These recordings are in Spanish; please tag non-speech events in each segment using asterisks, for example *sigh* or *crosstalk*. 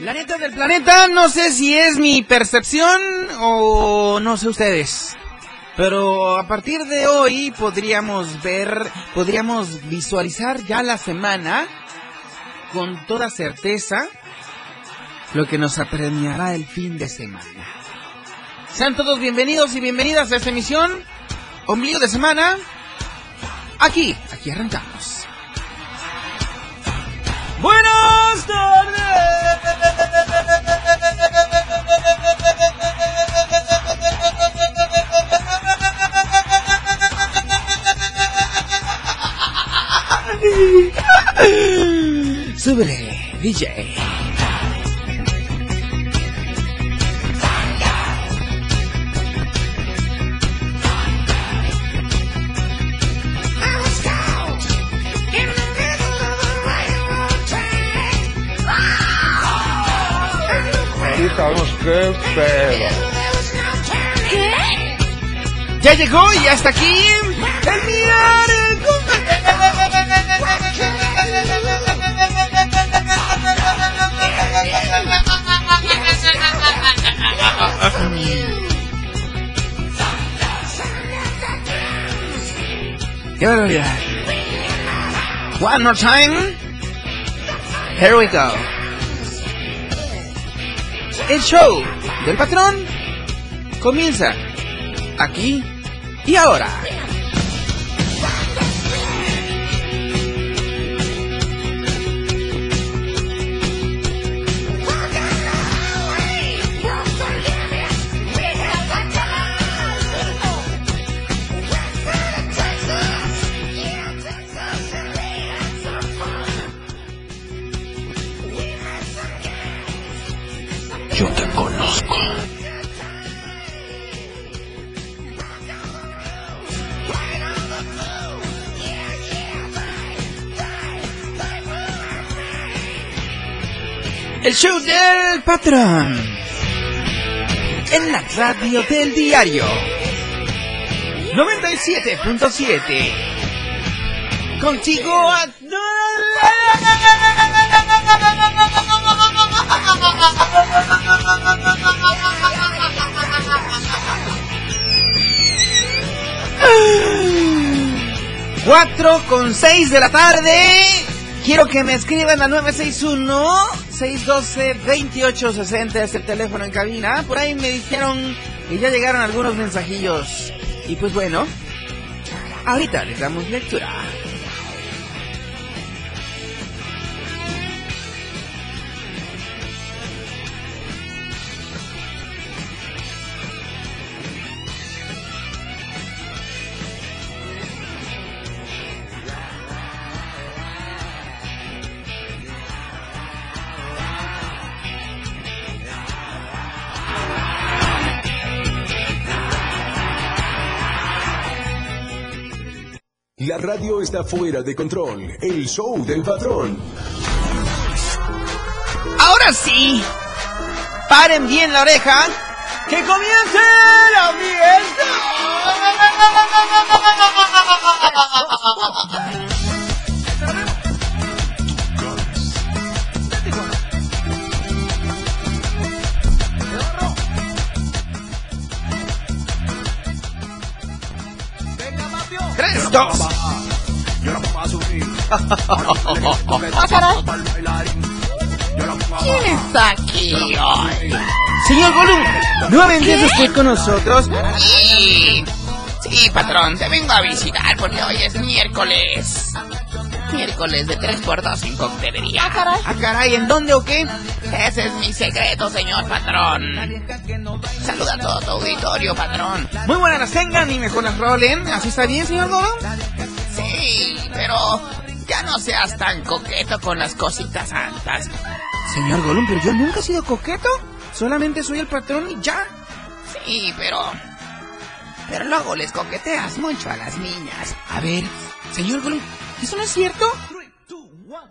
La neta del planeta, no sé si es mi percepción o no sé ustedes. Pero a partir de hoy podríamos ver, podríamos visualizar ya la semana con toda certeza lo que nos apremiará el fin de semana. Sean todos bienvenidos y bienvenidas a esta emisión, ombligo de semana. Aquí, aquí arrancamos. Buenas tardes. Súbele, DJ. Sabemos qué pedo. Ya llegó y hasta aquí el ¡Qué barbaridad! One more time. Here we go. El show del patrón comienza aquí y ahora. Yo te conozco. El show del patrón. En la radio del diario. 97.7. Contigo a... Cuatro con seis de la tarde. Quiero que me escriban al 961-612-2860. Es el teléfono en cabina. Por ahí me dijeron que ya llegaron algunos mensajillos. Y pues bueno, ahorita les damos lectura. Radio está fuera de control. El show del patrón. Ahora sí, paren bien la oreja. ¡Que comience la fiesta! ¿Quién está aquí hoy? Señor Gollum, nuevamente es usted con nosotros. Sí, sí, patrón, te vengo a visitar porque hoy es miércoles. Miércoles de 3x2 en coctelería. Ah, caray, ¿en dónde o qué? Ese es mi secreto, señor patrón. Saluda a todo tu auditorio, patrón. Muy buenas las tengan y mejor las rolen. ¿Así está bien, señor Gollum? Sí, pero ya no seas tan coqueto con las cositas santas. Señor Gollum, pero yo nunca he sido coqueto. Solamente soy el patrón y ya. Sí, pero... Pero luego les coqueteas mucho a las niñas. A ver, señor Gollum, ¿eso no es cierto?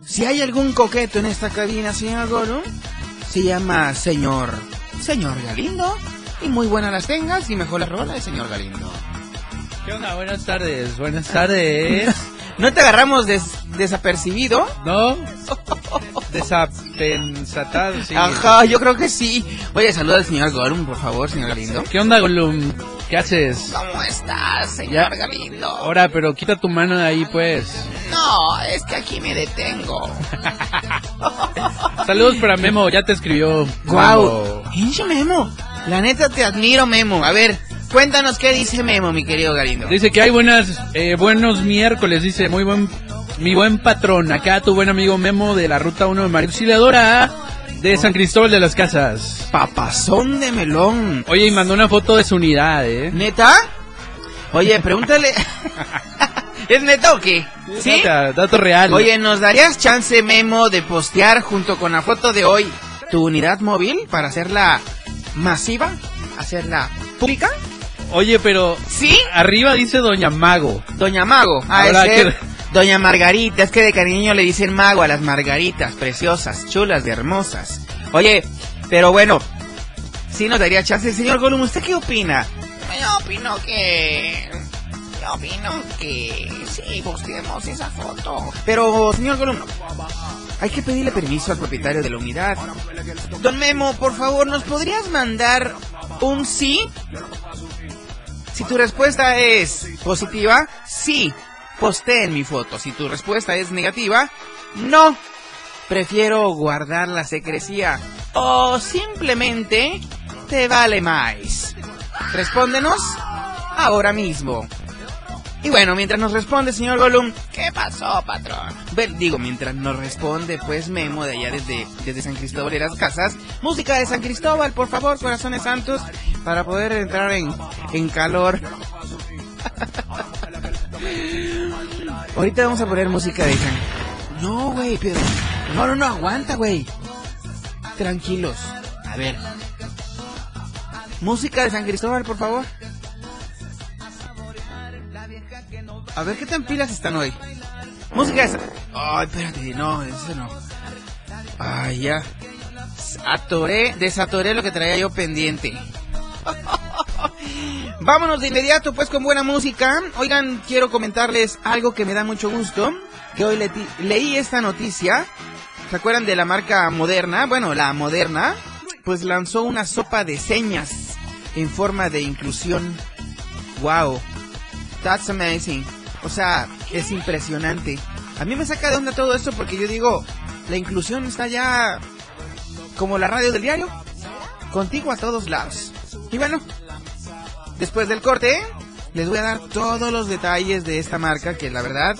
Si hay algún coqueto en esta cabina, señor Gollum, se llama señor... Señor Galindo. Y muy buenas las tengas y mejor la rola de señor Galindo. ¿Qué onda? Buenas tardes, buenas tardes. *laughs* ¿No te agarramos des- desapercibido? ¿No? *laughs* Desapensatado, sí. Ajá, yo creo que sí. Oye, saluda al señor Gollum, por favor, señor Galindo. ¿Qué onda, Gollum? ¿Qué haces? ¿Cómo estás, señor Ya. Galindo? Ahora, pero quita tu mano de ahí, pues. No, es que aquí me detengo. *laughs* Saludos para Memo, ya te escribió. Guau, pinche Memo. La neta te admiro, Memo. A ver, cuéntanos qué dice Memo, mi querido Galindo. Dice que hay buenas, eh, buenos miércoles, dice, muy buen, mi buen patrón. Acá tu buen amigo Memo de la Ruta 1 de María Auxiliadora de San Cristóbal de las Casas. Papazón de melón. Oye, y mandó una foto de su unidad, ¿eh? ¿Neta? Oye, pregúntale. *laughs* ¿Es neta o qué? ¿Sí? Neta, dato real. Oye, ¿nos darías chance, Memo, de postear junto con la foto de hoy tu unidad móvil para hacerla masiva? ¿Hacerla pública? Oye, pero ¿Sí? arriba dice Doña Mago. Doña Mago. Ah, que- Doña Margarita. Es que de cariño le dicen mago a las margaritas. Preciosas, chulas y hermosas. Oye, pero bueno. Sí nos daría chance. Señor Gollum, ¿usted qué opina? Yo opino que... Yo opino que... Sí, busquemos esa foto. Pero, señor Gollum, hay que pedirle permiso al propietario de la unidad. Don Memo, por favor, ¿nos podrías mandar un sí? Si tu respuesta es positiva, sí, posteen mi foto. Si tu respuesta es negativa, no. Prefiero guardar la secrecía. O simplemente te vale más. Respóndenos ahora mismo. Y bueno, mientras nos responde, señor Gollum, ¿Qué pasó, patrón? Ve- digo, mientras nos responde, pues Memo de allá desde, desde San Cristóbal de las Casas. Música de San Cristóbal, por favor, corazones santos, para poder entrar en, en calor. *laughs* Ahorita vamos a poner música de San... No, güey, pero... No, no, no, aguanta, güey. Tranquilos. A ver. Música de San Cristóbal, por favor. A ver qué tan pilas están hoy. Música esa. Ay, espérate, no, eso no. Ay, ya. Atoré, desatoré lo que traía yo pendiente. *laughs* Vámonos de inmediato pues con buena música. Oigan, quiero comentarles algo que me da mucho gusto. Que hoy le- leí esta noticia. ¿Se acuerdan de la marca Moderna? Bueno, la Moderna pues lanzó una sopa de señas en forma de inclusión. Wow. That's amazing. O sea, es impresionante. A mí me saca de onda todo esto porque yo digo, la inclusión está ya como la radio del diario, contigo a todos lados. Y bueno, después del corte, les voy a dar todos los detalles de esta marca que la verdad,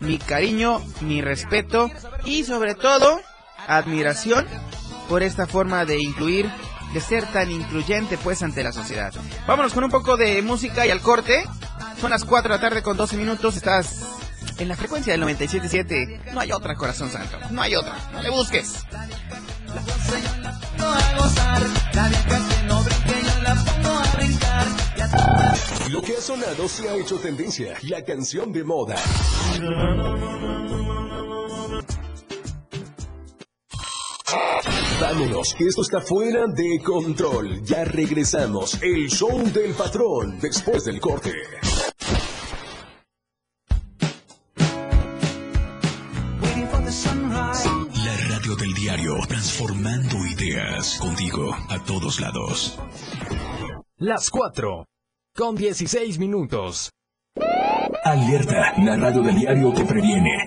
mi cariño, mi respeto y sobre todo, admiración por esta forma de incluir, de ser tan incluyente pues ante la sociedad. Vámonos con un poco de música y al corte. Son las 4 de la tarde con 12 minutos. Estás en la frecuencia del 97.7. No hay otra, corazón santo. No hay otra. No le busques. Lo que ha sonado se ha hecho tendencia. La canción de moda. Vámonos, que esto está fuera de control. Ya regresamos. El show del patrón después del corte. La radio del diario, transformando ideas contigo a todos lados. Las 4 con 16 minutos. Alerta, la radio del diario te previene.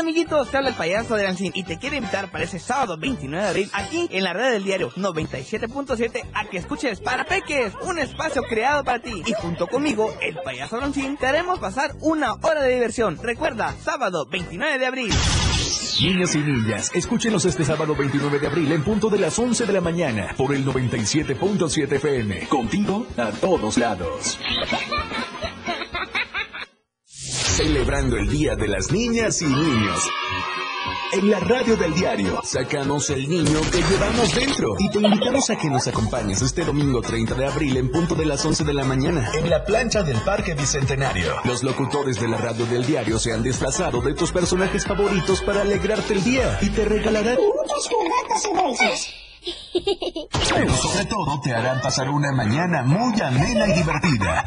Hola amiguitos, te habla el payaso de Lancín y te quiero invitar para ese sábado 29 de abril aquí en la red del diario 97.7 a que escuches Para Peques, un espacio creado para ti y junto conmigo, el payaso Lancín, te haremos pasar una hora de diversión. Recuerda, sábado 29 de abril. Niñas y niñas, escúchenos este sábado 29 de abril en punto de las 11 de la mañana por el 97.7 FM. Contigo a todos lados. Celebrando el Día de las Niñas y Niños. En la radio del diario sacamos el niño que llevamos dentro y te invitamos a que nos acompañes este domingo 30 de abril en punto de las 11 de la mañana en la plancha del Parque Bicentenario. Los locutores de la radio del diario se han desplazado de tus personajes favoritos para alegrarte el día y te regalarán muchos juguetes y dulces. Pero sobre todo te harán pasar una mañana muy amena y divertida.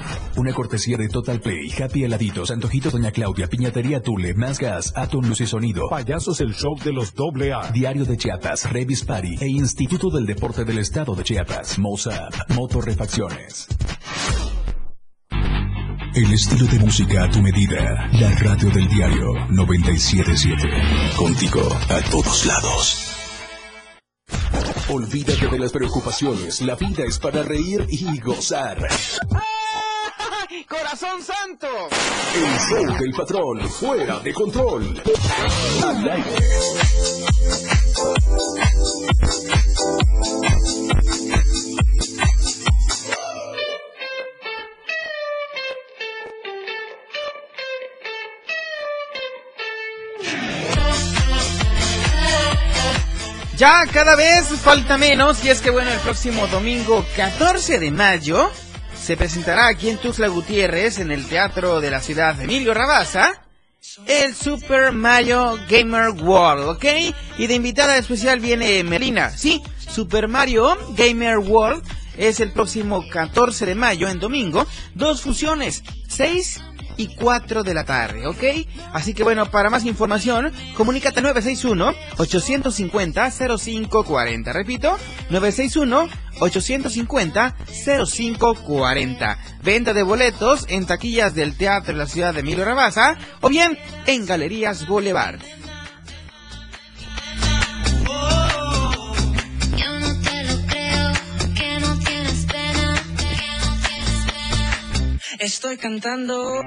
Una cortesía de Total Play, Happy Heladitos, Antojitos Doña Claudia, Piñatería Tule, Más Gas, Atom Luz y Sonido, Payasos el Show de los doble A, Diario de Chiapas, Revis Party e Instituto del Deporte del Estado de Chiapas, Mozart, Motorrefacciones. El estilo de música a tu medida. La radio del diario 977. Contigo a todos lados. Olvídate de las preocupaciones. La vida es para reír y gozar. ¡Corazón santo! El show del patrón, fuera de control. Al aire. Ya cada vez falta menos y es que bueno, el próximo domingo 14 de mayo se presentará aquí en Tuxtla Gutiérrez, en el Teatro de la Ciudad de Emilio Rabaza, el Super Mario Gamer World, ¿ok? Y de invitada especial viene Melina. Sí, Super Mario Gamer World es el próximo 14 de mayo, en domingo, dos funciones, 6 y 4 de la tarde, ¿ok? Así que bueno, para más información, comunícate 961-850-0540. Repito, 961-850-0540. Venta de boletos en taquillas del Teatro de la Ciudad de Emilio Rabasa o bien en Galerías Boulevard. Estoy cantando.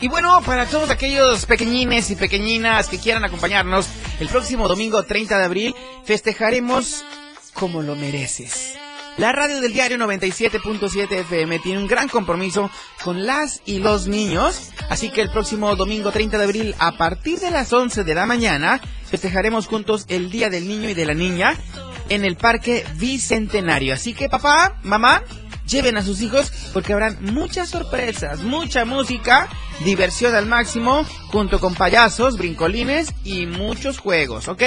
Y bueno, para todos aquellos pequeñines y pequeñinas que quieran acompañarnos, el próximo domingo 30 de abril festejaremos como lo mereces. La radio del diario 97.7 FM tiene un gran compromiso con las y los niños, así que el próximo domingo 30 de abril a partir de las 11 de la mañana festejaremos juntos el Día del Niño y de la Niña en el Parque Bicentenario. Así que papá, mamá, lleven a sus hijos porque habrán muchas sorpresas, mucha música, diversión al máximo, junto con payasos, brincolines y muchos juegos, ¿ok?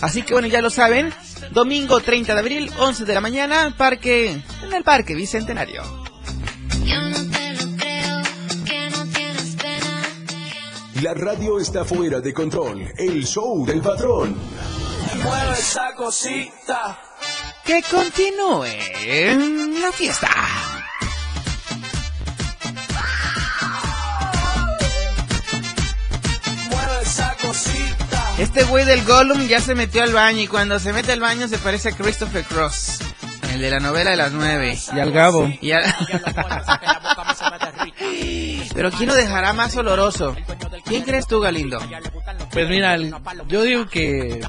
Así que bueno, ya lo saben, domingo 30 de abril, 11 de la mañana, parque, en el Parque Bicentenario. La radio está fuera de control. El show del patrón. Mueve esa cosita. Que continúe la fiesta. Mueve esa cosita. Este güey del Gollum ya se metió al baño y cuando se mete al baño se parece a Christopher Cross. El de la novela de las nueve. Y al Gabo. Y al- *laughs* Pero ¿quién lo dejará más oloroso? ¿Quién crees tú, Galindo? Pues mira, el- yo digo que...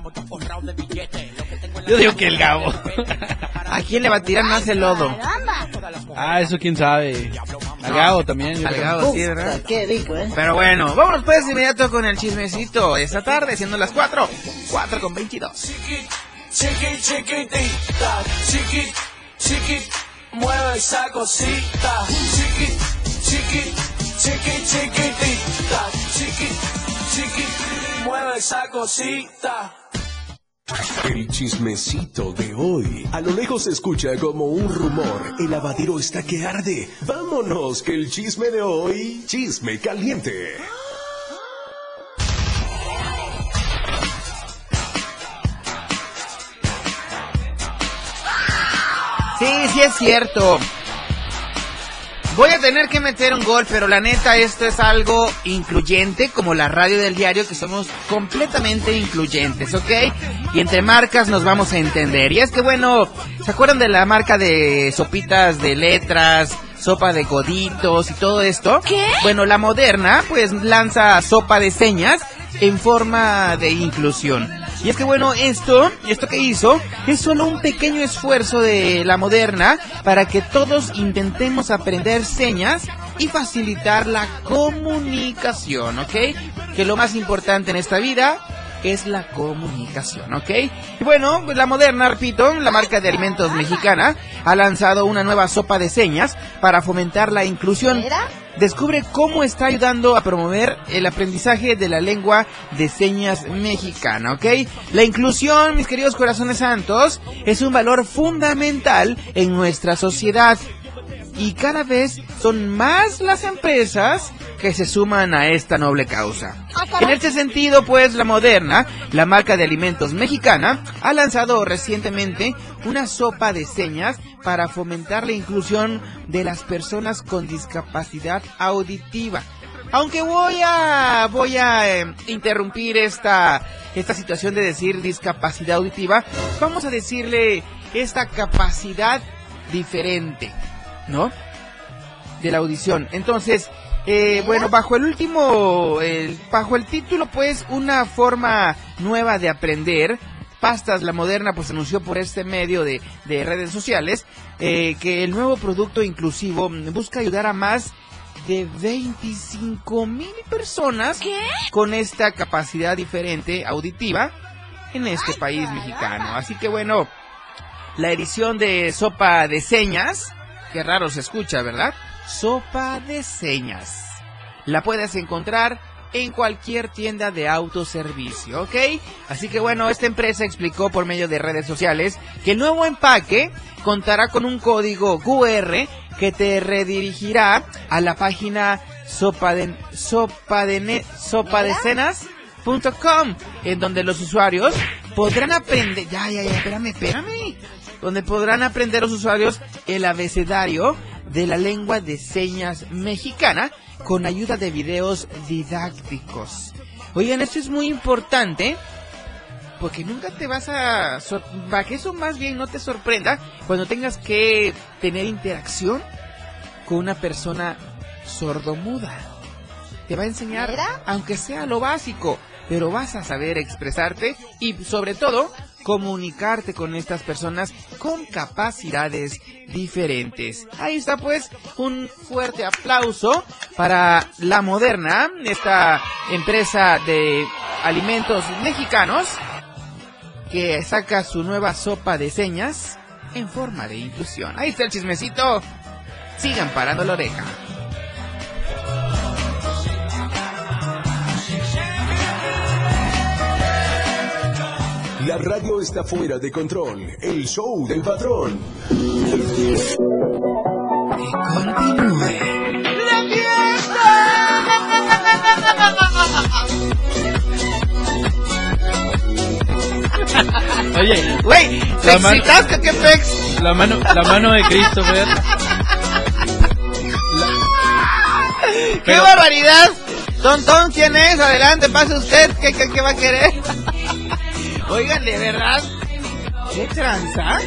Yo digo que el Gabo. *laughs* ¿A quién le va a tirar más el lodo? Ah, eso quién sabe. Al Gabo también. Al. Gabo, sí, ¿verdad? Qué rico, ¿eh? Pero bueno, vámonos pues de inmediato con el chismecito esta tarde, siendo las 4, 4 con 22. Chiqui, chiquitita, chiqui, chiqui, mueve esa cosita. Chiqui, chiqui, chiqui, chiquitita, chiqui, chiqui, mueve esa cosita. El chismecito de hoy. A lo lejos se escucha como un rumor. El lavadero está que arde. Vámonos, que el chisme de hoy. Chisme caliente. Sí, sí es cierto. Voy a tener que meter un gol, pero la neta esto es algo incluyente, como la radio del diario, que somos completamente incluyentes, ¿ok? Y entre marcas nos vamos a entender. Y es que bueno, ¿se acuerdan de la marca de sopitas de letras, sopa de coditos y todo esto? ¿Qué? Bueno, la moderna pues lanza sopa de señas en forma de inclusión. Y es que bueno, esto, esto que hizo, es solo un pequeño esfuerzo de la moderna para que todos intentemos aprender señas y facilitar la comunicación, ¿ok? Que lo más importante en esta vida es la comunicación, ¿ok? Y bueno, la moderna, repito, la marca de alimentos mexicana, ha lanzado una nueva sopa de señas para fomentar la inclusión. Descubre cómo está ayudando a promover el aprendizaje de la lengua de señas mexicana, ¿ok? La inclusión, mis queridos corazones santos, es un valor fundamental en nuestra sociedad y cada vez son más las empresas que se suman a esta noble causa. En este sentido, pues, la Moderna, la marca de alimentos mexicana, ha lanzado recientemente una sopa de señas para fomentar la inclusión de las personas con discapacidad auditiva. Aunque voy a voy a eh, interrumpir esta esta situación de decir discapacidad auditiva, vamos a decirle esta capacidad diferente. ¿no? De la audición. Entonces, eh, bueno, bajo el último, bajo el título, pues, una forma nueva de aprender. Pastas La Moderna, pues, anunció por este medio de, de redes sociales eh, que el nuevo producto inclusivo busca ayudar a más de 25 mil personas con esta capacidad diferente auditiva en este país mexicano. Así que bueno, la edición de Sopa de Señas, qué raro se escucha, ¿verdad? Sopa de Señas. La puedes encontrar en cualquier tienda de autoservicio, ¿ok? Así que bueno, esta empresa explicó por medio de redes sociales que el nuevo empaque contará con un código QR que te redirigirá a la página sopa de sopa de ne- sopa de cenas.com en donde los usuarios podrán aprender ya ya ya espérame espérame donde podrán aprender los usuarios el abecedario de la lengua de señas mexicana con ayuda de videos didácticos. Oigan, esto es muy importante porque nunca te vas a... Para que eso más bien no te sorprenda cuando tengas que tener interacción con una persona sordomuda. Te va a enseñar, aunque sea lo básico, pero vas a saber expresarte y sobre todo comunicarte con estas personas con capacidades diferentes. Ahí está pues un fuerte aplauso para La Moderna, esta empresa de alimentos mexicanos que saca su nueva sopa de señas en forma de inclusión. Ahí está el chismecito. Sigan parando la oreja. La radio está fuera de control. El show del patrón. *laughs* Oye, Güey, ¿te La man- excitaste qué pex? la mano, la mano de Christopher. *laughs* ¡Qué Pero- barbaridad! Tontón, ¿quién es? Adelante, pase usted. ¿Qué, qué, qué va a querer? Oigan, de verdad. ¿Qué tranza?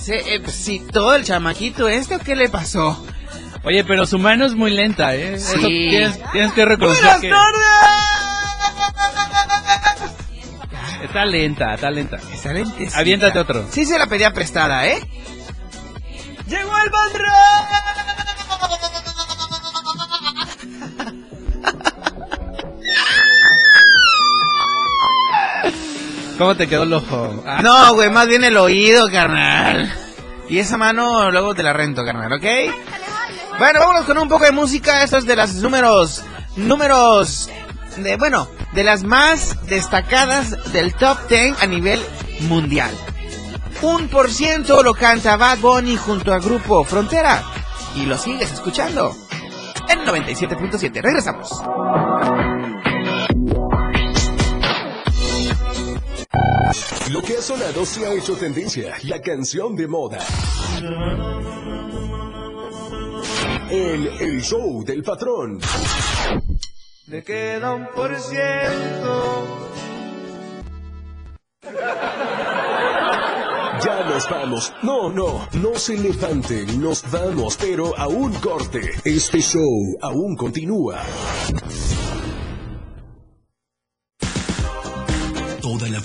¿Se excitó el chamaquito este o qué le pasó? Oye, pero su mano es muy lenta, ¿eh? Eso Sí. tienes, tienes que reconocer ¡Buenas que tardes! está lenta, está lenta. Excelente. Aviéntate otro. Sí se la pedía prestada, ¿eh? ¡Llegó el bandro! ¿Cómo te quedó el ojo? Ah, No, güey, más bien el oído, carnal. Y esa mano luego te la rento, carnal, ¿ok? Bueno, vámonos con un poco de música. Esto es de las números. Números. De, bueno, de las más destacadas del top 10 a nivel mundial. Un por ciento lo canta Bad Bunny junto a Grupo Frontera. Y lo sigues escuchando. En 97.7. Regresamos. Sonado se ha hecho tendencia, la canción de moda. El, el show del patrón. Le queda un por ciento. Ya nos vamos. No, no, no se levanten, nos vamos, pero a un corte. Este show aún continúa.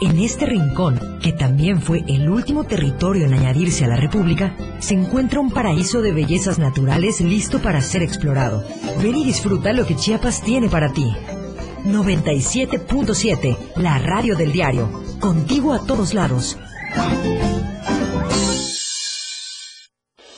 en este rincón, que también fue el último territorio en añadirse a la República, se encuentra un paraíso de bellezas naturales listo para ser explorado. Ven y disfruta lo que Chiapas tiene para ti. 97.7, la radio del diario. Contigo a todos lados.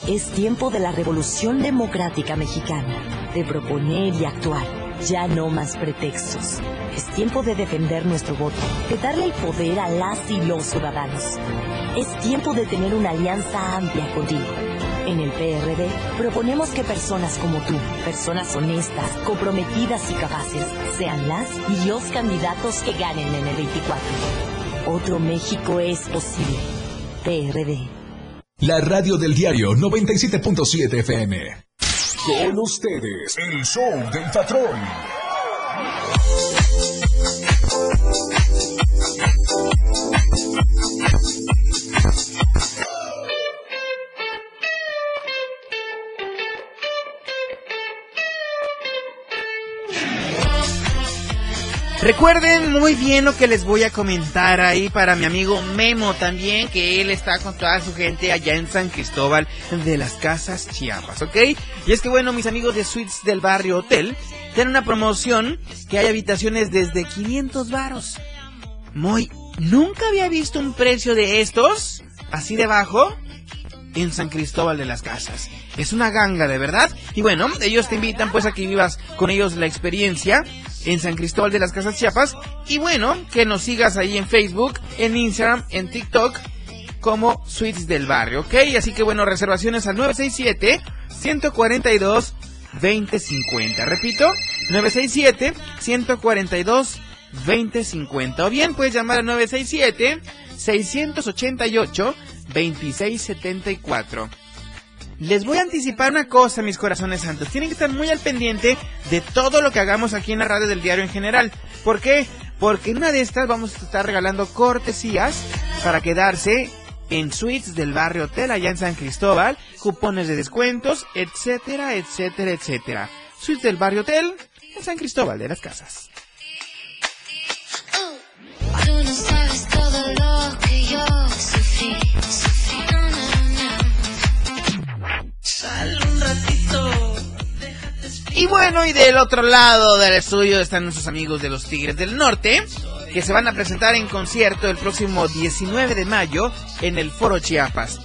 Es tiempo de la revolución democrática mexicana, de proponer y actuar. Ya no más pretextos. Es tiempo de defender nuestro voto, de darle el poder a las y los ciudadanos. Es tiempo de tener una alianza amplia contigo. En el PRD proponemos que personas como tú, personas honestas, comprometidas y capaces, sean las y los candidatos que ganen en el 24. Otro México es posible. PRD. La radio del diario 97.7 FM. Con ustedes, el show del patrón. Recuerden muy bien lo que les voy a comentar ahí para mi amigo Memo también, que él está con toda su gente allá en San Cristóbal de las Casas Chiapas, ¿ok? Y es que bueno, mis amigos de Suites del Barrio Hotel tienen una promoción que hay habitaciones desde 500 varos. Muy, nunca había visto un precio de estos, así de bajo, en San Cristóbal de las Casas. Es una ganga, de verdad. Y bueno, ellos te invitan pues a que vivas con ellos la experiencia en San Cristóbal de las Casas Chiapas. Y bueno, que nos sigas ahí en Facebook, en Instagram, en TikTok, como Suites del Barrio, ¿ok? Así que bueno, reservaciones al 967-142-2050. Repito, 967-142-2050. O bien puedes llamar al 967-688-2674. Les voy a anticipar una cosa, mis corazones santos. Tienen que estar muy al pendiente de todo lo que hagamos aquí en la radio del diario en general. ¿Por qué? Porque en una de estas vamos a estar regalando cortesías para quedarse en suites del barrio hotel allá en San Cristóbal, cupones de descuentos, etcétera, etcétera, etcétera. Suite del Barrio Hotel, en San Cristóbal de las Casas. Y bueno, y del otro lado del estudio están nuestros amigos de los Tigres del Norte, que se van a presentar en concierto el próximo 19 de mayo en el Foro Chiapas.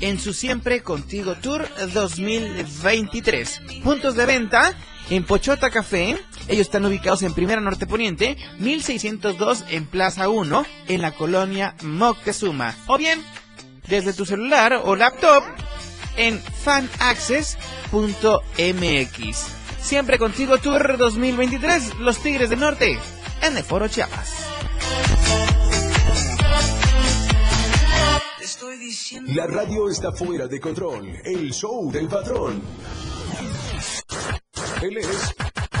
En su Siempre Contigo Tour 2023. Puntos de venta en Pochota Café. Ellos están ubicados en Primera Norte Poniente, 1602 en Plaza 1, en la colonia Moctezuma. O bien, desde tu celular o laptop en fanaccess.mx. Siempre contigo Tour 2023, Los Tigres del Norte, en el Foro Chiapas. La radio está fuera de control. El show del patrón. Él es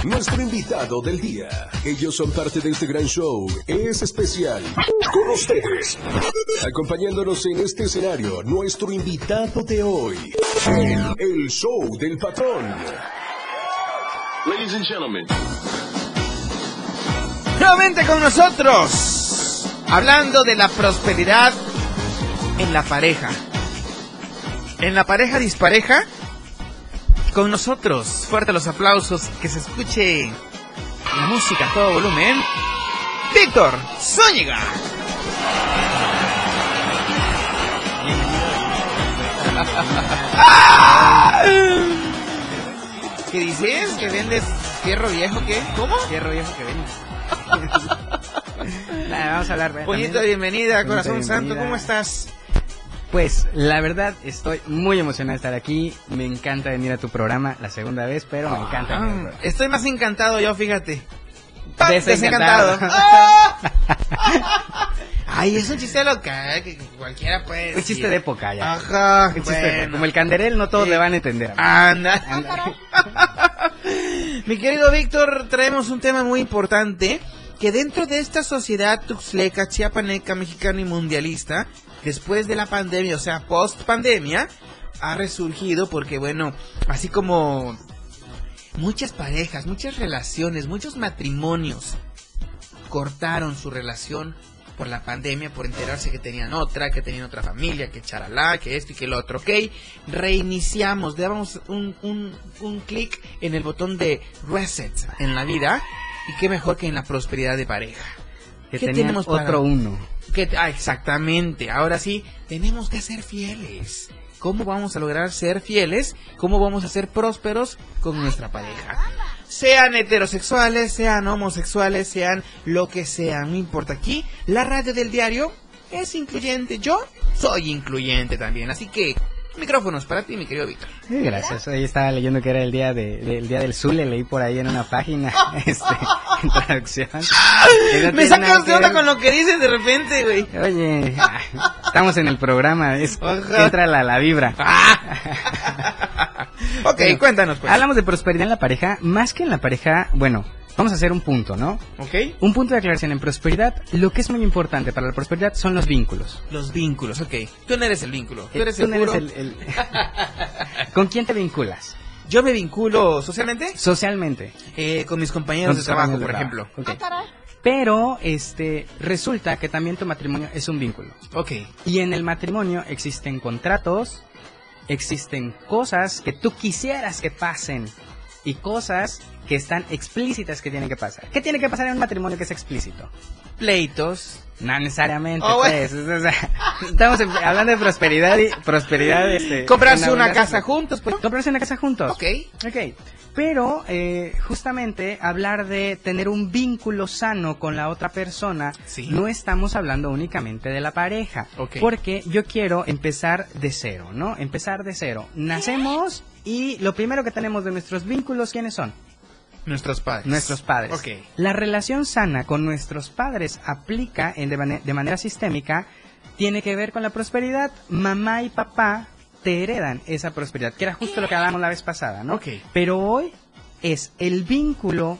nuestro invitado del día. Ellos son parte de este gran show. Es especial. Con ustedes. Acompañándonos en este escenario, nuestro invitado de hoy. El, el show del patrón. Ladies and gentlemen. Nuevamente con nosotros, hablando de la prosperidad en la pareja. En la pareja dispareja, con nosotros, fuerte los aplausos, que se escuche la música a todo volumen. Víctor Zúñiga. ¿Qué dices? ¿Que vendes fierro viejo? ¿Qué? ¿Cómo? Fierro viejo que vendes. *laughs* Nada, vamos a hablar. Pollito, bienvenida, corazón santo. ¿cómo estás? Pues la verdad estoy muy emocionado de estar aquí. Me encanta venir a tu programa la segunda vez, pero me encanta. Ah, estoy más encantado yo, fíjate. Desencantado. *laughs* Ay, es un chiste local que cualquiera puede Un chiste de época ya. Ajá, Un chiste de bueno. época. Como el canderel, no todos Sí. le van a entender. Anda. *laughs* *laughs* Mi querido Víctor, traemos un tema muy importante que dentro de esta sociedad tuxleca, chiapaneca, mexicana y mundialista, después de la pandemia, o sea, post pandemia, ha resurgido porque, bueno, así como muchas parejas, muchas relaciones, muchos matrimonios cortaron su relación por la pandemia, por enterarse que tenían otra, que tenían otra familia, que charalá, que esto y que lo otro, ¿ok? Reiniciamos, damos un, un, un clic en el botón de reset en la vida y qué mejor que en la prosperidad de pareja. Que ¿Qué tenían tenemos para- otro uno. Ah, exactamente. Ahora sí, tenemos que ser fieles. ¿Cómo vamos a lograr ser fieles? ¿Cómo vamos a ser prósperos con nuestra pareja? Sean heterosexuales, sean homosexuales, sean lo que sean, no importa. Aquí, la radio del diario es incluyente. Yo soy incluyente también. Así que, micrófonos para ti, mi querido Víctor. Sí, gracias. Hoy estaba leyendo que era el día de, del día del Zule, leí por ahí en una página, *laughs* este, en traducción. No *laughs* Me sacas de onda con lo que dices de repente, güey. Oye, ah, estamos en el programa, es entra la, la vibra. *laughs* Ok, Bueno, cuéntanos, pues. Hablamos de prosperidad en la pareja, más que en la pareja, bueno, vamos a hacer un punto, ¿no? Ok. Un punto de aclaración en prosperidad, lo que es muy importante para la prosperidad son los vínculos. Los vínculos, ok. Tú no eres el vínculo. Tú Eh, eres tú el no eres el- el- ¿Con quién te vinculas? Yo me vinculo socialmente Socialmente. eh, con mis compañeros Con de trabajo, por ejemplo. trabajo, ok. Pero, este, resulta que también tu matrimonio es un vínculo. Ok. Y en el matrimonio existen contratos, existen cosas que tú quisieras que pasen y cosas que están explícitas que tienen que pasar. ¿Qué tiene que pasar en un matrimonio que es explícito? Pleitos. No necesariamente, Oh, bueno. pues. o sea, *laughs* estamos hablando de prosperidad y prosperidad. Este, Comprarse una casa juntos, pues. Comprarse una casa juntos. Ok. Ok. Pero, eh, justamente, hablar de tener un vínculo sano con la otra persona, Sí. no estamos hablando únicamente de la pareja. Porque yo quiero empezar de cero, ¿no? Empezar de cero. Nacemos y lo primero que tenemos de nuestros vínculos, ¿quiénes son? Nuestros padres. Nuestros padres. Ok. La relación sana con nuestros padres aplica en de, de manera sistémica, tiene que ver con la prosperidad. Mamá y papá te heredan esa prosperidad, que era justo lo que hablábamos la vez pasada, ¿no? Ok. Pero hoy es el vínculo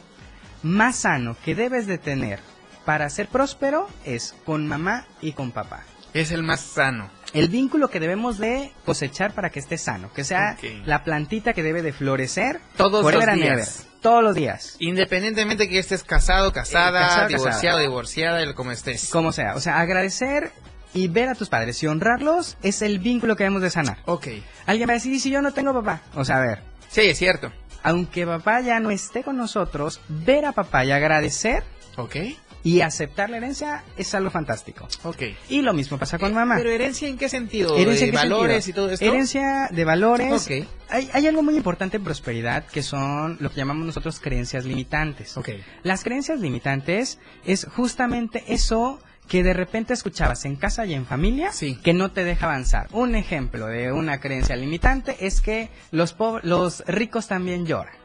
más sano que debes de tener para ser próspero es con mamá y con papá. Es el más sano. El vínculo que debemos de cosechar para que esté sano, que sea la plantita que debe de florecer Todos los días. todos los días. Independientemente que estés casado, casada, Eh, casado, divorciado, casada. divorciada, como estés. Como sea, o sea, agradecer y ver a tus padres y honrarlos es el vínculo que debemos de sanar. Ok. Alguien va a decir, ¿y si yo no tengo papá? O sea, a ver, Sí, es cierto. aunque papá ya no esté con nosotros, ver a papá y agradecer Ok. Y aceptar la herencia es algo fantástico. Ok. Y lo mismo pasa con mamá. Pero herencia en qué sentido? Herencia ¿De valores sentido? y todo esto? Herencia de valores. Ok. Hay, hay algo muy importante en prosperidad que son lo que llamamos nosotros creencias limitantes. Ok. Las creencias limitantes es justamente eso que de repente escuchabas en casa y en familia que no te deja avanzar. Un ejemplo de una creencia limitante es que los, los ricos también lloran.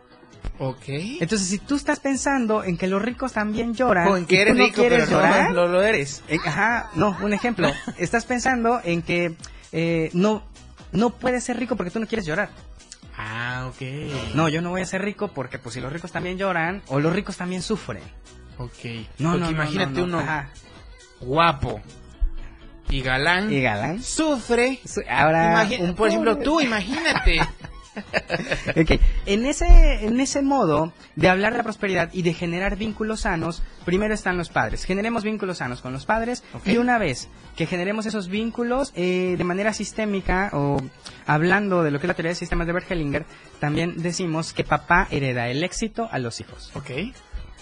Ok. Entonces, si tú estás pensando en que los ricos también lloran, O en que y tú eres no rico, quieres pero no llorar, lo- lo eres. ajá, no, un ejemplo. *laughs* Estás pensando en que eh, no, no puedes ser rico porque tú no quieres llorar. Ah, ok. No, yo no voy a ser rico porque pues si los ricos también lloran o los ricos también sufren. Ok. No, Porque no, imagínate no, no. uno Ajá. guapo y galán. Y galán. Sufre. Ahora, un por ejemplo, tú, imagínate. *laughs* *laughs* Ok, En ese, en ese modo de hablar de la prosperidad y de generar vínculos sanos, primero están los padres. Generemos vínculos sanos con los padres y una vez que generemos esos vínculos eh, de manera sistémica o hablando de lo que es la teoría de sistemas de Bergelinger, también decimos que papá hereda el éxito a los hijos. Ok.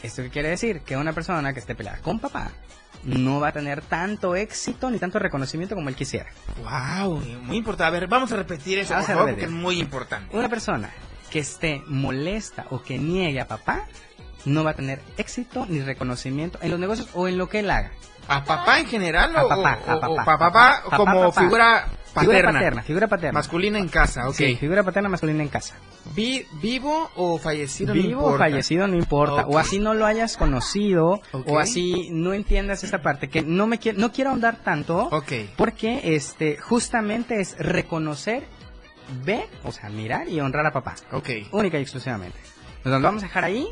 ¿Esto qué quiere decir? Que una persona que esté peleada con papá no va a tener tanto éxito ni tanto reconocimiento como él quisiera. Wow, muy importante. A ver, vamos a repetir eso, Vamos por favor, porque es muy importante. Una persona que esté molesta o que niegue a papá no va a tener éxito ni reconocimiento en los negocios o en lo que él haga. ¿A papá en general A o, papá, o- a o papá, pa- papá papá, como figura paterna? Figura paterna, figura paterna. Masculina en casa, ok. Sí, figura paterna masculina en casa. Vi- ¿Vivo o fallecido? no Vivo o fallecido no importa, o así no lo hayas conocido, o así no entiendas esta parte, que no me quiero, no quiero ahondar tanto, Ok. porque este justamente es reconocer, ver, o sea, mirar y honrar a papá. Ok. Única y exclusivamente. Nos lo vamos a dejar ahí,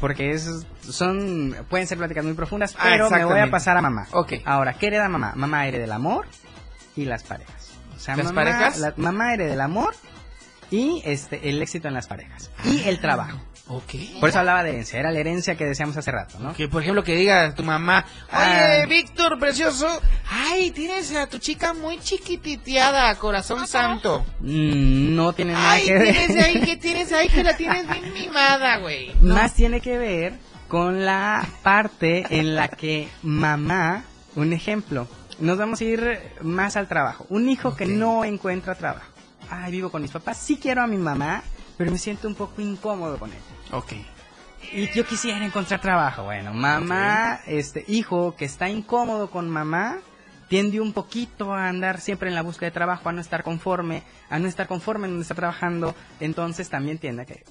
porque es, son, pueden ser pláticas muy profundas, Ah, pero me voy a pasar a mamá. Ok. Ahora, ¿qué hereda mamá? Mamá hereda el amor y las parejas. O sea, ¿Las mamá- parejas? la- mamá hereda el amor y este el éxito en las parejas. Y el trabajo. Ok. Por eso hablaba de herencia, era la herencia que decíamos hace rato, ¿no? Que por ejemplo que diga tu mamá, Ah. oye Víctor, precioso, ay, tienes a tu chica muy chiquititeada, corazón santo. Mm, No tiene nada Ay, que ver. tienes ahí, que *laughs* tienes ahí, que la tienes bien mimada, güey. Más tiene que ver con la parte en la que mamá, un ejemplo, nos vamos a ir más al trabajo. Un hijo que no encuentra trabajo. Ay, vivo con mis papás, sí quiero a mi mamá, pero me siento un poco incómodo con él. Ok. Y yo quisiera encontrar trabajo. Bueno, mamá, este hijo que está incómodo con mamá, tiende un poquito a andar siempre en la búsqueda de trabajo, a no estar conforme, a no estar conforme en donde está trabajando, entonces también tiende a que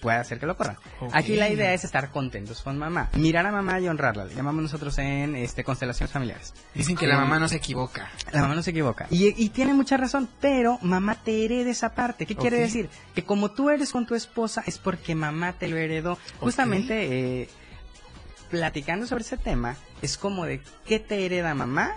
puede hacer que lo corran. Aquí la idea es estar contentos con mamá, mirar a mamá y honrarla, le llamamos nosotros en este constelaciones familiares. Dicen que la mamá no se equivoca. La mamá no se equivoca. Y, y tiene mucha razón, pero mamá te hereda esa parte. ¿Qué quiere decir? Que como tú eres con tu esposa es porque mamá te lo heredó. Justamente, eh, platicando sobre ese tema, es como de qué te hereda mamá.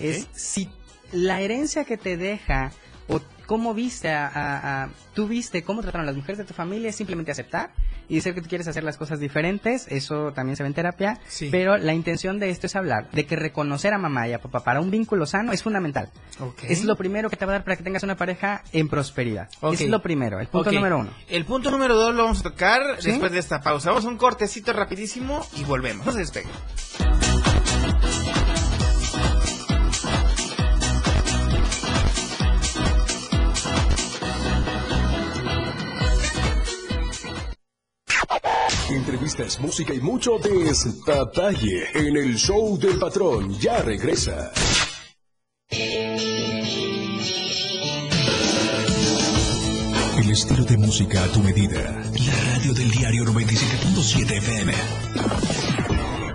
Es si la herencia que te deja o cómo viste a, a- a- tú viste cómo trataron las mujeres de tu familia es simplemente aceptar y decir que tú quieres hacer las cosas diferentes, eso también se ve en terapia, Sí. pero la intención de esto es hablar de que reconocer a mamá y a papá para un vínculo sano es fundamental. Ok. Es lo primero que te va a dar para que tengas una pareja en prosperidad. Ok. Es lo primero, el punto Ok. número uno. El punto número dos lo vamos a tocar ¿Sí? después de esta pausa. Vamos a un cortecito rapidísimo y volvemos. No se despeguen. Música y mucho despapalle en el show del patrón. Ya regresa. El estilo de música a tu medida. La radio del diario 97.7 FM.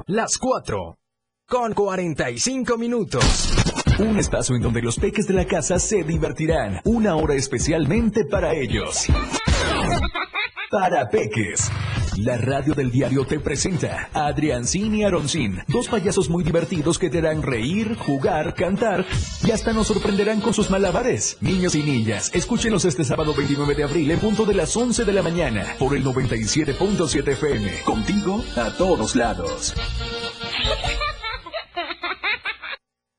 Las 4. Con 45 minutos. Un espacio en donde los peques de la casa se divertirán. Una hora especialmente para ellos. Para peques. La radio del diario te presenta a Adriancín y Aroncín, dos payasos muy divertidos que te harán reír, jugar, cantar y hasta nos sorprenderán con sus malabares. Niños y niñas, escúchenos este sábado 29 de abril en punto de las 11 de la mañana por el 97.7 FM. Contigo a todos lados.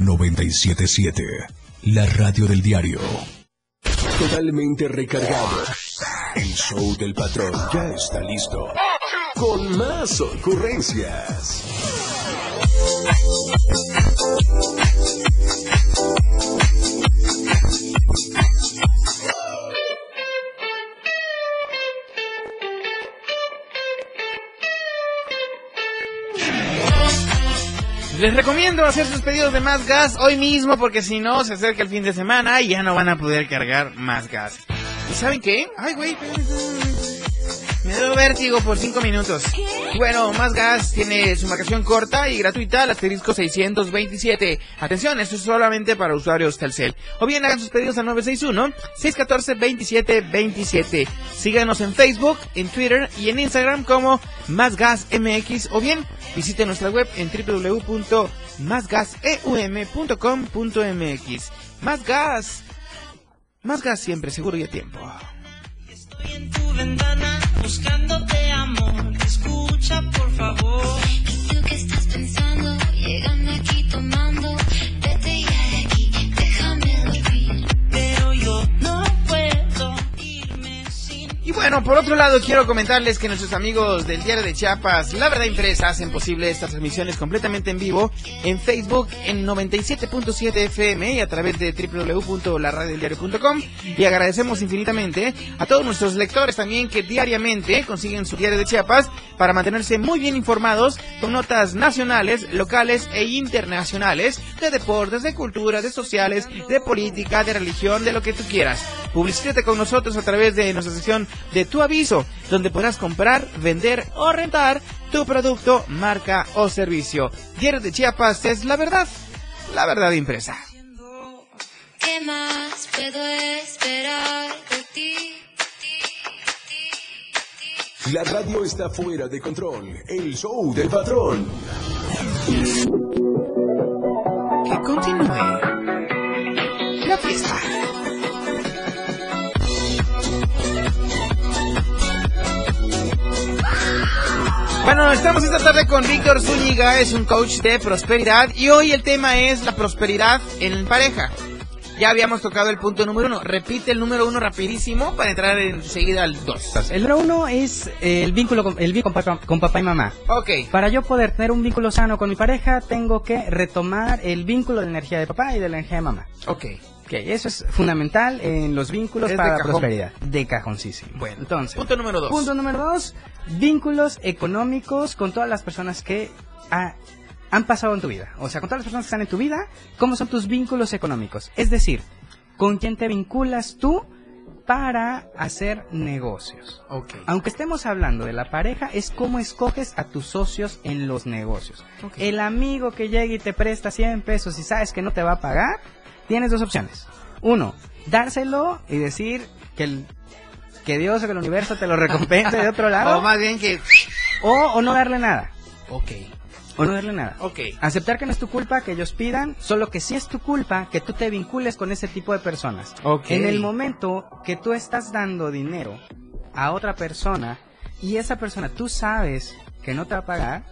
977, la radio del diario. Totalmente recargado. El show del patrón ya está listo. Con más ocurrencias. Les recomiendo hacer sus pedidos de más gas hoy mismo porque si no se acerca el fin de semana y ya no van a poder cargar más gas. ¿Y saben qué? Ay, güey. Me dio vértigo por 5 minutos. Bueno, Más Gas tiene su marcación corta y gratuita al asterisco 627. Atención, esto es solamente para usuarios Telcel. O bien hagan sus pedidos al 961-614-2727. Síganos en Facebook, en Twitter y en Instagram como Más Gas MX o bien visite nuestra web en www.másgaseum.com.mx. Más Gas. Más Gas siempre, seguro y a tiempo. Estoy en tu ventana buscándote amor. Escucha, por favor. ¿Y tú qué estás pensando? Bueno, por otro lado, quiero comentarles que nuestros amigos del Diario de Chiapas, La Verdad Impresa, hacen posible estas transmisiones completamente en vivo en Facebook en 97.7 FM y a través de www.laradiodeldiario.com. Y agradecemos infinitamente a todos nuestros lectores también que diariamente consiguen su Diario de Chiapas para mantenerse muy bien informados con notas nacionales, locales e internacionales de deportes, de cultura, de sociales, de política, de religión, de lo que tú quieras. Publicítate con nosotros a través de nuestra sección de Tu Aviso, donde podrás comprar, vender o rentar tu producto, marca o servicio. Diario de Chiapas es la verdad, la verdad impresa. ¿Qué más puedo esperar de ti? La radio está fuera de control. El show del patrón. Que continúe la fiesta. Bueno, estamos esta tarde con Víctor Zúñiga, es un coach de prosperidad y hoy el tema es la prosperidad en pareja. Ya habíamos tocado el punto número uno. Repite el número uno rapidísimo para entrar enseguida al dos. El número uno es eh, el vínculo con, el vínculo con papá, con papá y mamá. Ok. Para yo poder tener un vínculo sano con mi pareja, tengo que retomar el vínculo de la energía de papá y de la energía de mamá. Ok. Ok, eso es fundamental en los vínculos Es para la prosperidad. De cajoncísimo. Bueno, entonces. punto número dos. Punto número dos, vínculos económicos con todas las personas que ha- han pasado en tu vida. O sea, con todas las personas que están en tu vida, ¿cómo son tus vínculos económicos? Es decir, ¿con quién te vinculas tú para hacer negocios? Ok. Aunque estemos hablando de la pareja, es cómo escoges a tus socios en los negocios. Ok. El amigo que llega y te presta 100 pesos y sabes que no te va a pagar, tienes dos opciones. Uno, dárselo y decir que el que Dios o que el universo te lo recompense de otro lado. *laughs* O más bien que... O, o no darle nada. Ok. O no darle nada. Ok. Aceptar que no es tu culpa que ellos pidan, solo que sí es tu culpa que tú te vincules con ese tipo de personas. Ok. En el momento que tú estás dando dinero a otra persona y esa persona tú sabes que no te va a pagar,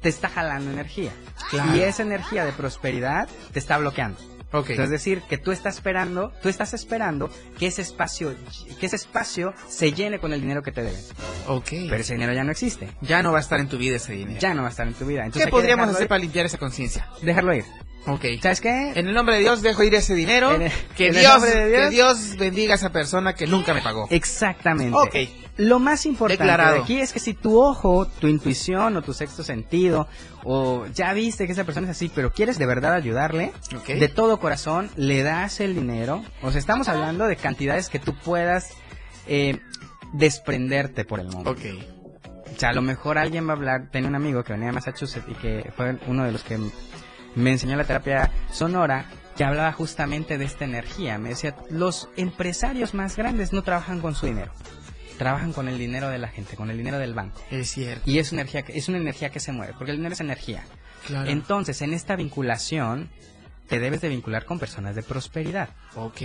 te está jalando energía. Claro. Y esa energía de prosperidad te está bloqueando. Ok. Es decir, que tú estás esperando, tú estás esperando que ese espacio, que ese espacio se llene con el dinero que te deben. Ok. Pero ese dinero ya no existe. Ya no va a estar en tu vida ese dinero. Ya no va a estar en tu vida. Entonces ¿Qué podríamos hacer ir. para limpiar esa conciencia? Dejarlo ir. Ok. ¿Sabes qué? En el nombre de Dios dejo ir ese dinero. El- que, Dios, Dios. que Dios bendiga a esa persona que nunca me pagó. Exactamente. Ok. Lo más importante Declarado. de aquí es que si tu ojo, tu intuición o tu sexto sentido, o ya viste que esa persona es así, pero quieres de verdad ayudarle, de todo corazón, le das el dinero. O sea, estamos hablando de cantidades que tú puedas eh, desprenderte por el mundo. O sea, a lo mejor alguien va a hablar, tenía un amigo que venía de Massachusetts y que fue uno de los que me enseñó la terapia sonora, que hablaba justamente de esta energía. Me decía, los empresarios más grandes no trabajan con su dinero, trabajan con el dinero de la gente, con el dinero del banco. Es cierto. Y es una energía que, es una energía que se mueve, porque el dinero es energía. Claro. Entonces, en esta vinculación, te debes de vincular con personas de prosperidad. Ok.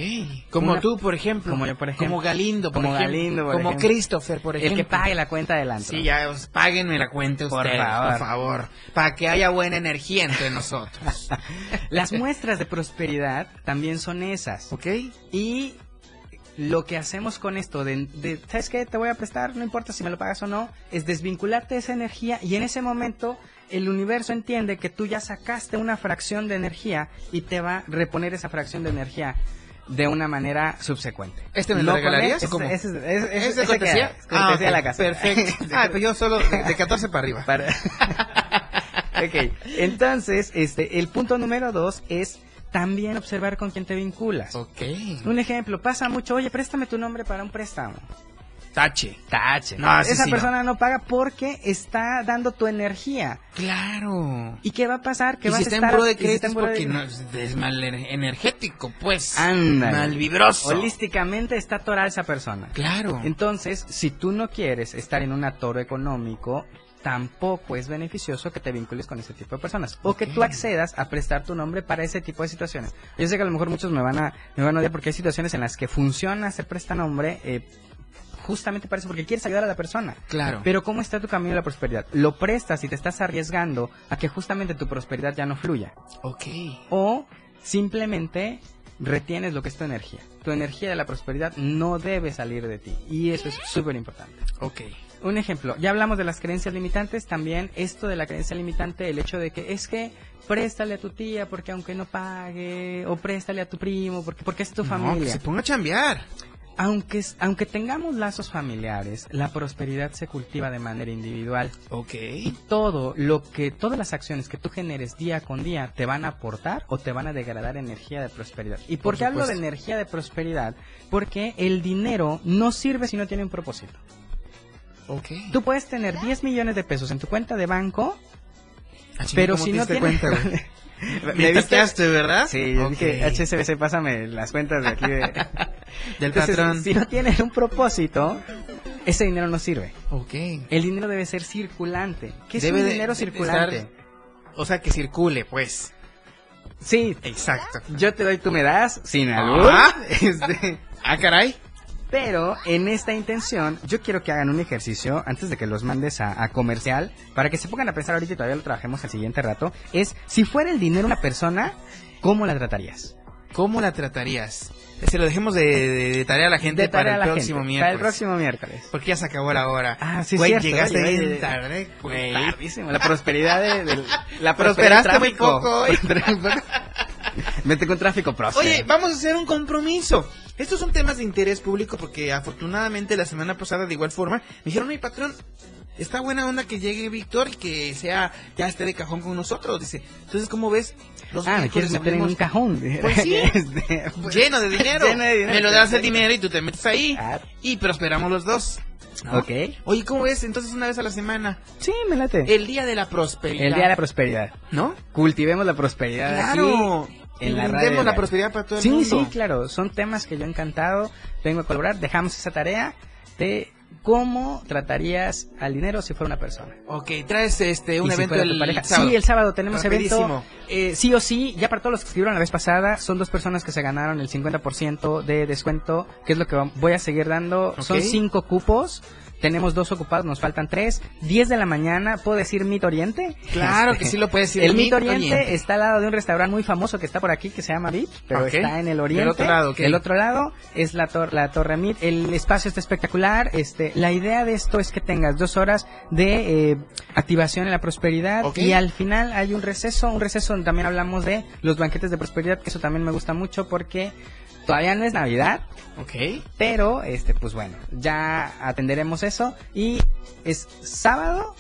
Como Una- tú, por ejemplo. Como yo, por ejemplo. Como Galindo, por Como ejemplo. Galindo, por como ejemplo. Christopher, por ejemplo. El que pague la cuenta del antro. Sí, ya, os páguenme la cuenta Por ustedes, favor. por favor. Para que haya buena energía entre nosotros. *laughs* Las muestras de prosperidad también son esas. ¿Ok? Y lo que hacemos con esto de, de, ¿sabes qué? Te voy a prestar, no importa si me lo pagas o no, es desvincularte de esa energía y en ese momento el universo entiende que tú ya sacaste una fracción de energía y te va a reponer esa fracción de energía de una manera subsecuente. ¿Este me lo regalarías o cómo? ese- ese- ese- ¿Es ese cortesía? queda, es cortesía Ah, de la casa. Perfecto. *laughs* Ah, pues yo solo de, de 14 para arriba. Para- *laughs* ok, entonces, este, el punto número dos es también observar con quién te vinculas. Ok. Un ejemplo, pasa mucho, oye, préstame tu nombre para un préstamo. Tache. Tache. No, ese Esa sí persona no. paga porque está dando tu energía. Claro. ¿Y qué va a pasar? Que vas si a en estar buro de si crédito en de- porque no, es, mal ener- energético, pues. Ándale. Mal vibroso. Holísticamente está atorada esa persona. Claro. Entonces, si tú no quieres estar en un atoro económico, tampoco es beneficioso que te vincules con ese tipo de personas. O que tú accedas a prestar tu nombre para ese tipo de situaciones. Yo sé que a lo mejor muchos me van a, me van a odiar porque hay situaciones en las que funciona hacer prestanombre eh, justamente para eso, porque quieres ayudar a la persona. Claro. Pero ¿cómo está tu camino de la prosperidad? Lo prestas y te estás arriesgando a que justamente tu prosperidad ya no fluya. Ok. O simplemente retienes lo que es tu energía. Tu energía de la prosperidad no debe salir de ti. Y eso es súper importante. Ok. Un ejemplo, ya hablamos de las creencias limitantes, también esto de la creencia limitante, el hecho de que es que préstale a tu tía porque aunque no pague, o préstale a tu primo porque, porque es tu No, familia. que se ponga a chambear. Aunque, aunque tengamos lazos familiares, la prosperidad se cultiva de manera individual. Ok. Todo lo que, todas las acciones que tú generes día con día te van a aportar o te van a degradar energía de prosperidad. ¿Y por, Por qué hablo de energía de prosperidad? Porque el dinero no sirve si no tiene un propósito. Ok. Tú puedes tener 10 millones de pesos en tu cuenta de banco, Ah, pero ¿cómo si te no diste tiene... cuenta, güey? *laughs* ¿Me viste? ¿verdad? Sí, yo Ok. dije, HSBC, pásame las cuentas de aquí de... *laughs* Del Entonces, patrón. Si no tiene un propósito, ese dinero no sirve. Ok. El dinero debe ser circulante. ¿Qué es Debe un de- dinero de circulante? estar- O sea, que circule, pues. Sí, Exacto. yo te doy, tú me das, sin. Ah. *laughs* Este, Ah, caray. Pero en esta intención, yo quiero que hagan un ejercicio antes de que los mandes a, a comercial, para que se pongan a pensar ahorita y todavía lo trabajemos el siguiente rato, es si fuera el dinero una persona, ¿cómo la tratarías? ¿Cómo la tratarías? Se lo dejemos de, de- de tarea a la gente De para el próximo gente, miércoles. Para el próximo miércoles. Porque ya se acabó la hora. Ah, sí, Güey, cierto. llegaste oye, bien oye, tarde, güey. La prosperidad de, del- la *laughs* Prosperaste muy poco. *laughs* Vete con tráfico próspero. Oye, vamos a hacer un compromiso. Estos son temas de interés público porque afortunadamente la semana pasada de igual forma me dijeron, mi patrón, está buena onda que llegue Víctor y que sea, ya esté de cajón con nosotros. Dice, entonces, ¿cómo ves? Los ah, me quieres meter en un cajón. *laughs* Pues sí. *laughs* Este, pues, Lleno de *laughs* dinero. Lleno de dinero. Me lo das el dinero y tú te metes ahí. Ah. Y prosperamos los dos. ¿no? Ok. Oye, ¿cómo ves? Entonces una vez a la semana. Sí, me late. El día de la prosperidad. El día de la prosperidad. ¿No? Cultivemos la prosperidad Claro. aquí en la radio. la prosperidad para todo el sí, mundo. Sí, claro. Son temas que yo encantado vengo a colaborar. Dejamos esa tarea. Te, cómo tratarías al dinero si fuera una persona. Ok, traes este un si evento tu el pareja. sábado. Sí, el sábado tenemos Rapidísimo. evento. Eh, sí o sí, ya para todos los que escribieron la vez pasada, son dos personas que se ganaron el 50% de descuento, que es lo que voy a seguir dando. Son cinco cupos. Tenemos dos ocupados, nos faltan tres. 10 de la mañana, ¿puedo decir Mito Oriente? Claro Este, que sí lo puedes decir, El Mito Oriente, Oriente. está al lado de un restaurante muy famoso que está por aquí, que se llama VIP, pero está en el Del Oriente. otro lado, ok. Del otro lado es la, tor- la Torre Mit. El espacio está espectacular. Este, la idea de esto es que tengas dos horas de eh, activación en la prosperidad y al final hay un receso, un receso donde también hablamos de los banquetes de prosperidad, que eso también me gusta mucho porque todavía no es Navidad, Ok. pero este pues bueno, ya atenderemos eso y es sábado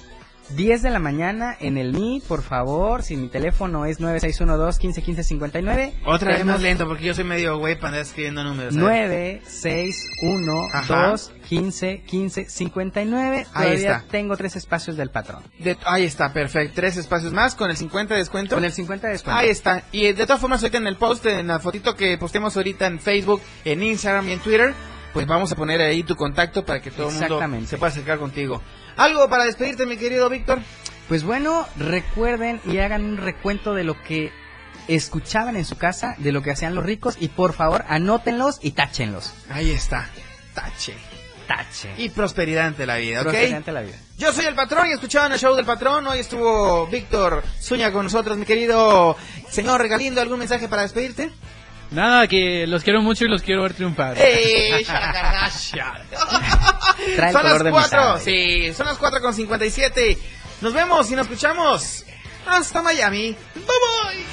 10 de la mañana en el Meet, por favor, si mi teléfono es 9612 151559. Otra vez más lento porque yo soy medio güey para andar escribiendo números. a ver. 9, 6, 1, Ajá. 2, 15, 15, 59. Ahí está. tengo tres espacios del patrón. De- ahí está, perfecto. Tres espacios más con el 50 de descuento. Con el 50 de descuento. Ahí está. Y de todas formas, ahorita en el post, en la fotito que postemos ahorita en Facebook, en Instagram y en Twitter, pues vamos a poner ahí tu contacto para que todo el mundo se pueda acercar contigo. ¿Algo para despedirte, mi querido Víctor? Pues bueno, recuerden y hagan un recuento de lo que escuchaban en su casa, de lo que hacían los ricos y por favor anótenlos y táchenlos. Ahí está. Tache. Tache. Y prosperidad ante la vida, ¿ok? Prosperidad ante la vida. Yo soy el patrón y escuchaban el show del patrón. Hoy estuvo Víctor Zúñiga con nosotros, mi querido señor Regalindo. ¿Algún mensaje para despedirte? Nada, que los quiero mucho y los quiero ver triunfar. *laughs* Trae el son color las de mi 4, sangre. sí, son las 4 con 57. Nos vemos y nos escuchamos hasta Miami. Bye bye.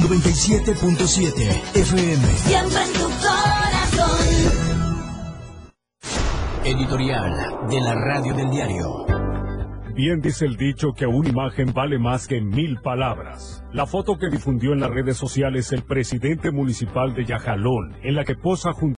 97.7 FM. Siempre en tu corazón. Editorial de la Radio del Diario. Bien dice el dicho que una imagen vale más que mil palabras. La foto que difundió en las redes sociales el presidente municipal de Yajalón, en la que posa junto